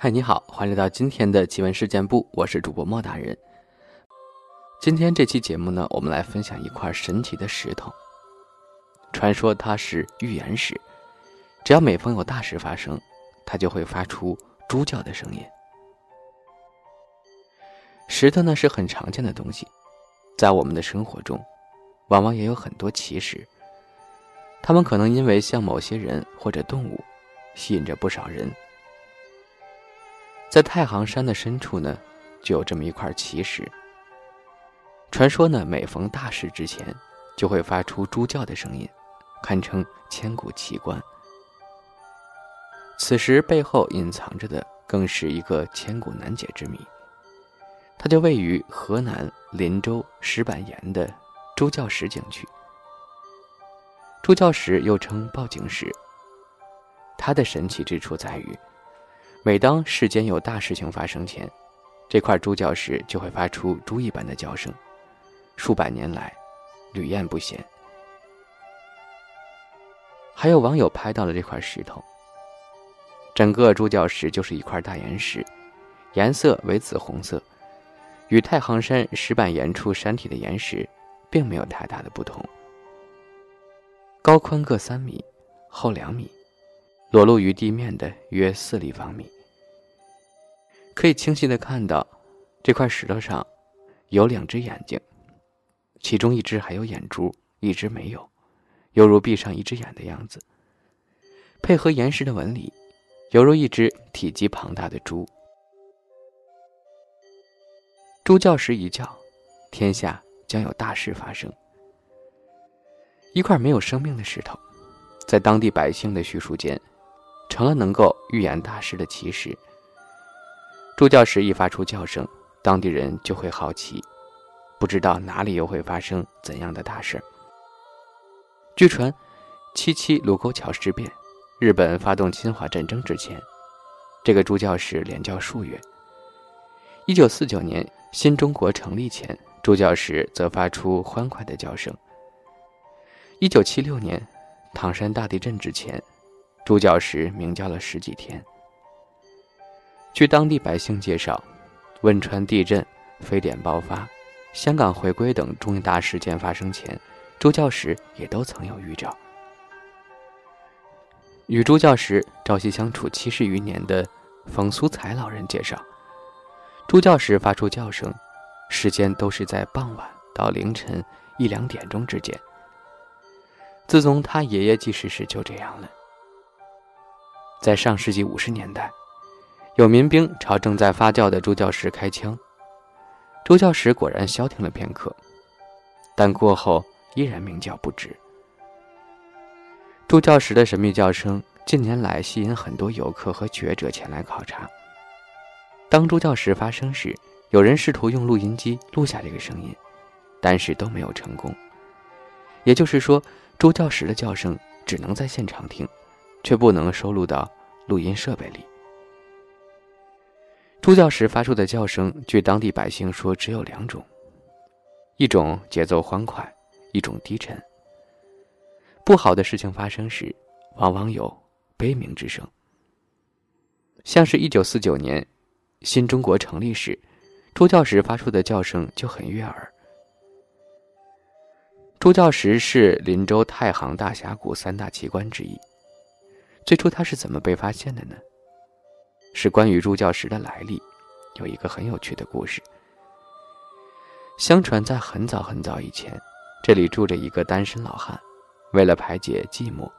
嗨，你好，欢迎来到今天的奇闻事件部，我是主播莫大人。今天这期节目呢，我们来分享一块神奇的石头。传说它是预言石，只要每逢有大事发生，它就会发出猪叫的声音。石头呢是很常见的东西，在我们的生活中，往往也有很多奇石。它们可能因为像某些人或者动物，吸引着不少人。在太行山的深处呢，就有这么一块奇石。传说呢，每逢大事之前，就会发出猪叫的声音，堪称千古奇观。此时背后隐藏着的，更是一个千古难解之谜。它就位于河南林州石板岩的猪叫石景区。猪叫石又称报警石，它的神奇之处在于。每当世间有大事情发生前，这块猪叫石就会发出猪一般的叫声，数百年来屡验不鲜。还有网友拍到了这块石头，整个猪叫石就是一块大岩石，颜色为紫红色，与太行山石板岩处山体的岩石并没有太大的不同。高宽各三米，厚两米，裸露于地面的约四立方米。可以清晰的看到，这块石头上有两只眼睛，其中一只还有眼珠，一只没有，犹如闭上一只眼的样子。配合岩石的纹理，犹如一只体积庞大的猪。猪叫时一叫，天下将有大事发生。一块没有生命的石头，在当地百姓的叙述间，成了能够预言大事的奇石。猪叫时一发出叫声，当地人就会好奇，不知道哪里又会发生怎样的大事。据传，七七卢沟桥事变，日本发动侵华战争之前，这个猪叫石连叫数月。一九四九年新中国成立前，猪叫时则发出欢快的叫声。一九七六年唐山大地震之前，猪叫时鸣叫了十几天。据当地百姓介绍，汶川地震、非典爆发、香港回归等重大事件发生前，猪叫时也都曾有预兆。与猪叫时朝夕相处七十余年的冯苏才老人介绍，猪叫时发出叫声，时间都是在傍晚到凌晨一两点钟之间。自从他爷爷记事时就这样了。在上世纪五十年代。有民兵朝正在发酵的猪叫石开枪，猪叫石果然消停了片刻，但过后依然鸣叫不止。猪叫石的神秘叫声近年来吸引很多游客和学者前来考察。当猪叫石发生时，有人试图用录音机录下这个声音，但是都没有成功。也就是说，猪叫石的叫声只能在现场听，却不能收录到录音设备里。助教时发出的叫声，据当地百姓说，只有两种：一种节奏欢快，一种低沉。不好的事情发生时，往往有悲鸣之声。像是一九四九年新中国成立时，助教时发出的叫声就很悦耳。助教石是林州太行大峡谷三大奇观之一。最初他是怎么被发现的呢？是关于猪教石的来历，有一个很有趣的故事。相传在很早很早以前，这里住着一个单身老汉，为了排解寂寞，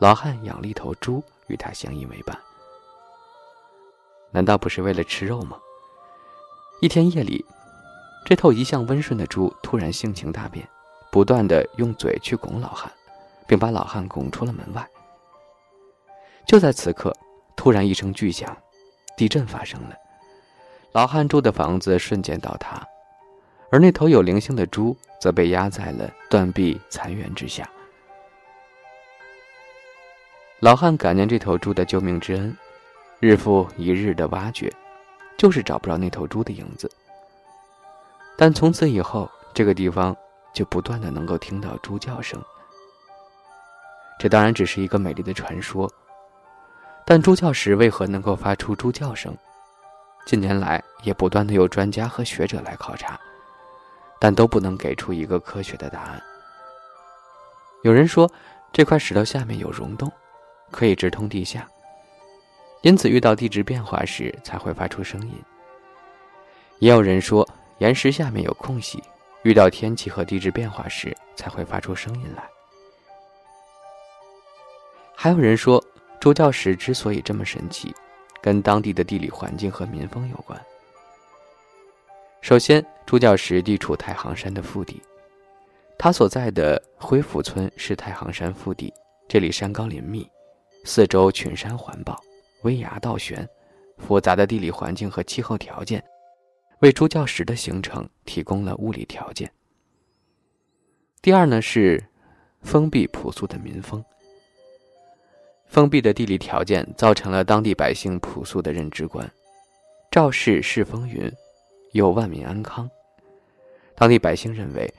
老汉养了一头猪与他相依为伴。难道不是为了吃肉吗？一天夜里，这头一向温顺的猪突然性情大变，不断的用嘴去拱老汉，并把老汉拱出了门外。就在此刻，突然一声巨响。地震发生了，老汉住的房子瞬间倒塌，而那头有灵性的猪则被压在了断壁残垣之下。老汉感念这头猪的救命之恩，日复一日的挖掘，就是找不着那头猪的影子。但从此以后，这个地方就不断的能够听到猪叫声。这当然只是一个美丽的传说。但猪叫时为何能够发出猪叫声？近年来也不断的有专家和学者来考察，但都不能给出一个科学的答案。有人说这块石头下面有溶洞，可以直通地下，因此遇到地质变化时才会发出声音。也有人说岩石下面有空隙，遇到天气和地质变化时才会发出声音来。还有人说猪叫石之所以这么神奇。跟当地的地理环境和民风有关。首先，猪叫石地处太行山的腹地，它所在的灰府村是太行山腹地，这里山高林密，四周群山环抱，危崖倒悬，复杂的地理环境和气候条件，为猪叫石的形成提供了物理条件。第二呢是封闭朴素的民风。封闭的地理条件造成了当地百姓朴素的认知观：赵氏是风云，有万民安康。当地百姓认为，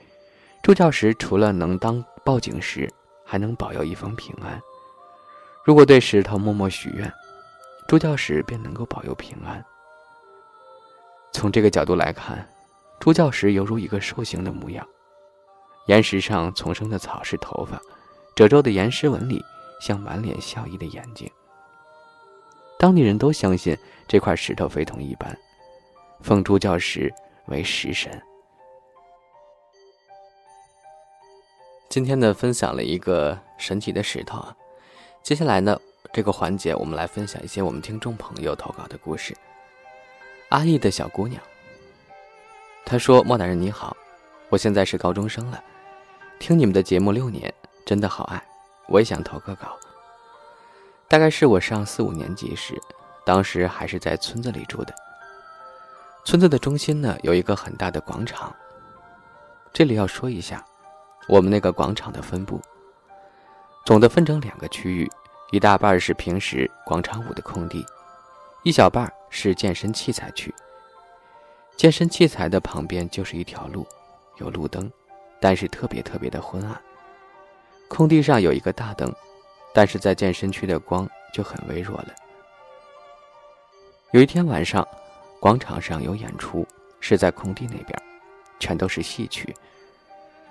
助教石除了能当报警石，还能保佑一方平安。如果对石头默默许愿，助教石便能够保佑平安。从这个角度来看，助教石犹如一个兽形的模样，岩石上丛生的草是头发，褶皱的岩石纹理。像满脸笑意的眼睛。当地人都相信这块石头非同一般，奉猪教石为石神。今天呢，分享了一个神奇的石头啊。接下来呢，这个环节我们来分享一些我们听众朋友投稿的故事。阿义的小姑娘，她说：“莫大人你好，我现在是高中生了，听你们的节目六年，真的好爱。”我也想投个稿。大概是我上四五年级时，当时还是在村子里住的。村子的中心呢，有一个很大的广场。这里要说一下，我们那个广场的分布，总的分成两个区域，一大半是平时广场舞的空地，一小半是健身器材区。健身器材的旁边就是一条路，有路灯，但是特别特别的昏暗。空地上有一个大灯，但是在健身区的光就很微弱了。有一天晚上，广场上有演出，是在空地那边，全都是戏曲。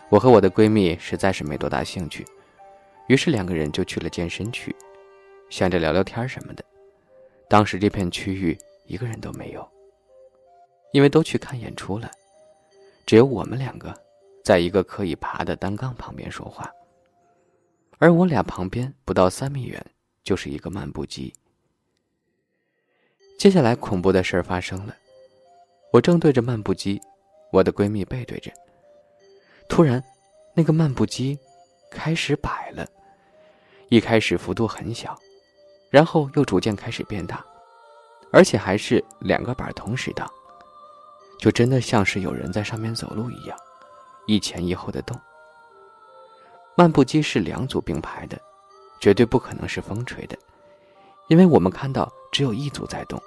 我和我的闺蜜实在是没多大兴趣，于是两个人就去了健身区，想着聊聊天什么的。当时这片区域一个人都没有，因为都去看演出了，只有我们两个，在一个可以爬的单杠旁边说话。而我俩旁边不到三米远就是一个漫步机。接下来恐怖的事儿发生了，我正对着漫步机，我的闺蜜背对着。突然，那个漫步机开始摆了，一开始幅度很小，然后又逐渐开始变大，而且还是两个板同时荡，就真的像是有人在上面走路一样，一前一后的动。漫步机是两组并排的，绝对不可能是风吹的，因为我们看到只有一组在动，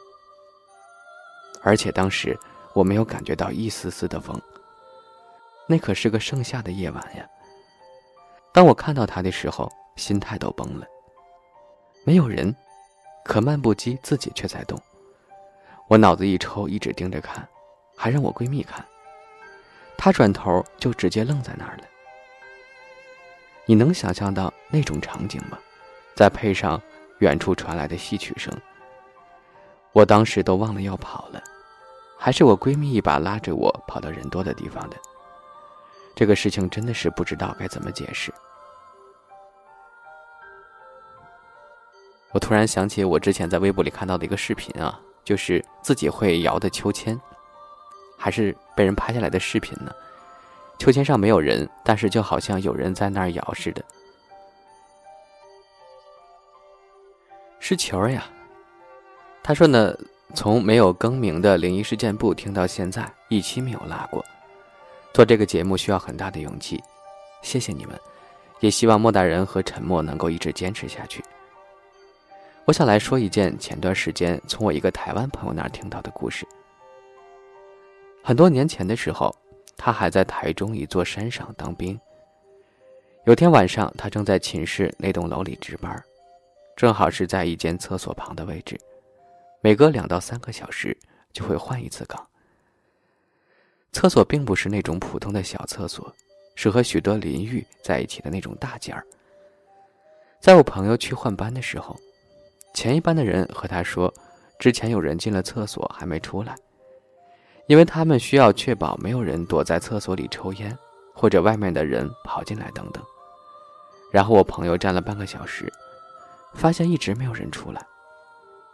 而且当时我没有感觉到一丝丝的风。那可是个盛夏的夜晚呀。当我看到它的时候，心态都崩了。没有人，可漫步机自己却在动。我脑子一抽，一直盯着看，还让我闺蜜看，她转头就直接愣在那儿了。你能想象到那种场景吗？再配上远处传来的戏曲声，我当时都忘了要跑了，还是我闺蜜一把拉着我跑到人多的地方的。这个事情真的是不知道该怎么解释。我突然想起我之前在微博里看到的一个视频啊，就是自己会摇的秋千，还是被人拍下来的视频呢。秋千上没有人，但是就好像有人在那儿摇似的。是球儿呀，他说呢，从没有更名的灵异事件部听到现在，一期没有落过。做这个节目需要很大的勇气，谢谢你们，也希望莫大人和沉默能够一直坚持下去。我想来说一件前段时间从我一个台湾朋友那儿听到的故事。很多年前的时候。他还在台中一座山上当兵。有天晚上，他正在寝室那栋楼里值班，正好是在一间厕所旁的位置，每隔两到三个小时就会换一次岗。厕所并不是那种普通的小厕所，是和许多淋浴在一起的那种大间儿。在我朋友去换班的时候，前一班的人和他说，之前有人进了厕所还没出来，因为他们需要确保没有人躲在厕所里抽烟，或者外面的人跑进来等等。然后我朋友站了半个小时，发现一直没有人出来，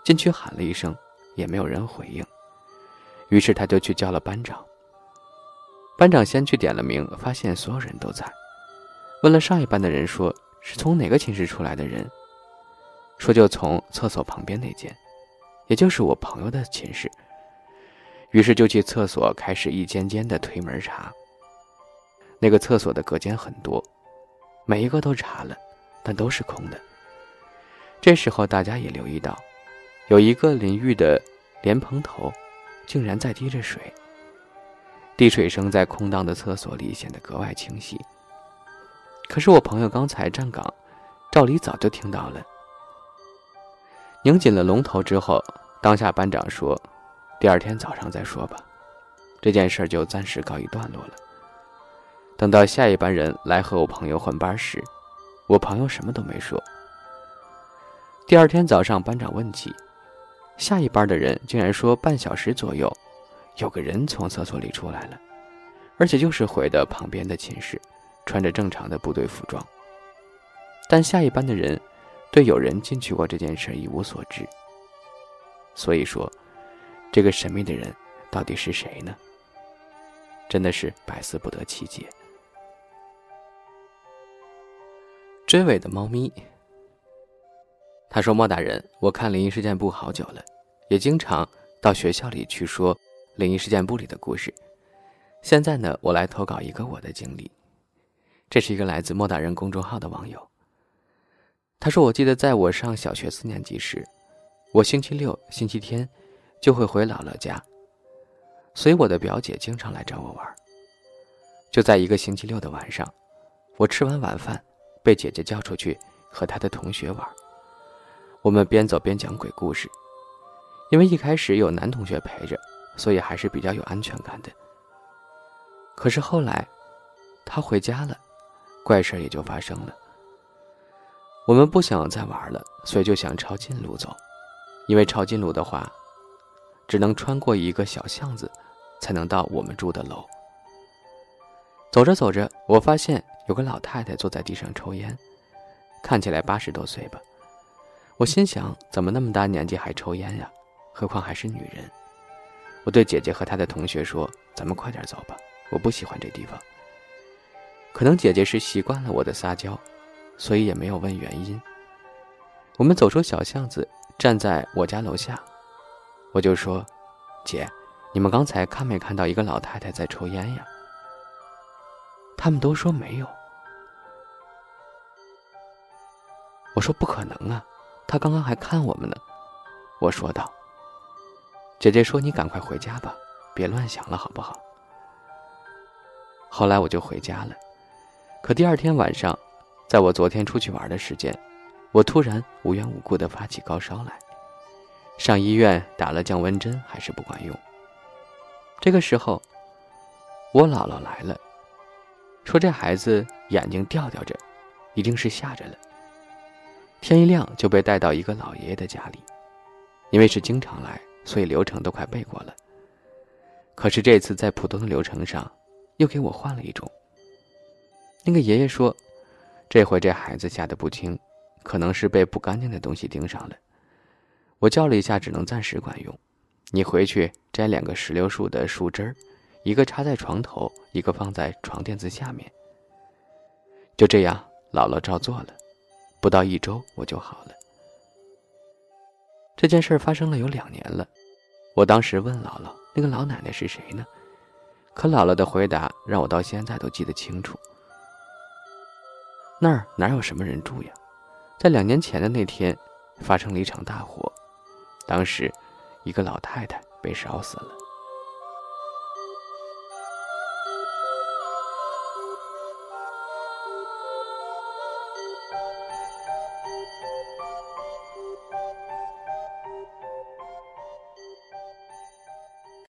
进去喊了一声，也没有人回应。于是他就去叫了班长。班长先去点了名，发现所有人都在，问了上一班的人，说是从哪个寝室出来的人，说就从厕所旁边那间，也就是我朋友的寝室。于是就去厕所开始一间间的推门查。那个厕所的隔间很多。每一个都查了，但都是空的。这时候大家也留意到，有一个淋浴的莲蓬头，竟然在滴着水。滴水声在空荡的厕所里显得格外清晰。可是我朋友刚才站岗，照理早就听到了。拧紧了龙头之后，当下班长说：“第二天早上再说吧，这件事就暂时告一段落了。”等到下一班人来和我朋友换班时，我朋友什么都没说。第二天早上，班长问起，下一班的人竟然说半小时左右，有个人从厕所里出来了，而且就是回的旁边的寝室，穿着正常的部队服装。但下一班的人对有人进去过这件事一无所知。所以说，这个神秘的人到底是谁呢？真的是百思不得其解。追尾的猫咪。他说：“莫大人，我看灵异事件簿好久了，也经常到学校里去说灵异事件簿里的故事。现在呢，我来投稿一个我的经历。这是一个来自莫大人公众号的网友。他说：我记得在我上小学四年级时，我星期六、星期天就会回姥姥家，所以我的表姐经常来找我玩。就在一个星期六的晚上，我吃完晚饭。”被姐姐叫出去和她的同学玩。我们边走边讲鬼故事，因为一开始有男同学陪着，所以还是比较有安全感的。可是后来，他回家了，怪事也就发生了。我们不想再玩了，所以就想抄近路走，因为抄近路的话，只能穿过一个小巷子，才能到我们住的楼。走着走着，我发现。有个老太太坐在地上抽烟，看起来八十多岁吧。我心想，怎么那么大年纪还抽烟呀？何况还是女人。我对姐姐和她的同学说：“咱们快点走吧，我不喜欢这地方。”可能姐姐是习惯了我的撒娇，所以也没有问原因。我们走出小巷子，站在我家楼下，我就说：“姐，你们刚才看没看到一个老太太在抽烟呀？”他们都说没有。我说不可能啊，她刚刚还看我们呢。我说道。姐姐说：“你赶快回家吧，别乱想了，好不好？”后来我就回家了。可第二天晚上，在我昨天出去玩的时间，我突然无缘无故的发起高烧来，上医院打了降温针还是不管用。这个时候，我姥姥来了。说这孩子眼睛吊吊着，一定是吓着了。天一亮就被带到一个老爷爷的家里，因为是经常来，所以流程都快背过了。可是这次在普通的流程上，又给我换了一种。那个爷爷说，这回这孩子吓得不轻，可能是被不干净的东西盯上了。我叫了一下，只能暂时管用。你回去摘两个石榴树的树枝儿。一个插在床头，一个放在床垫子下面。就这样，姥姥照做了，不到一周我就好了。这件事发生了有两年了，我当时问姥姥：“那个老奶奶是谁呢？”可姥姥的回答让我到现在都记得清楚。那儿哪有什么人住呀？在两年前的那天，发生了一场大火，当时，一个老太太被烧死了。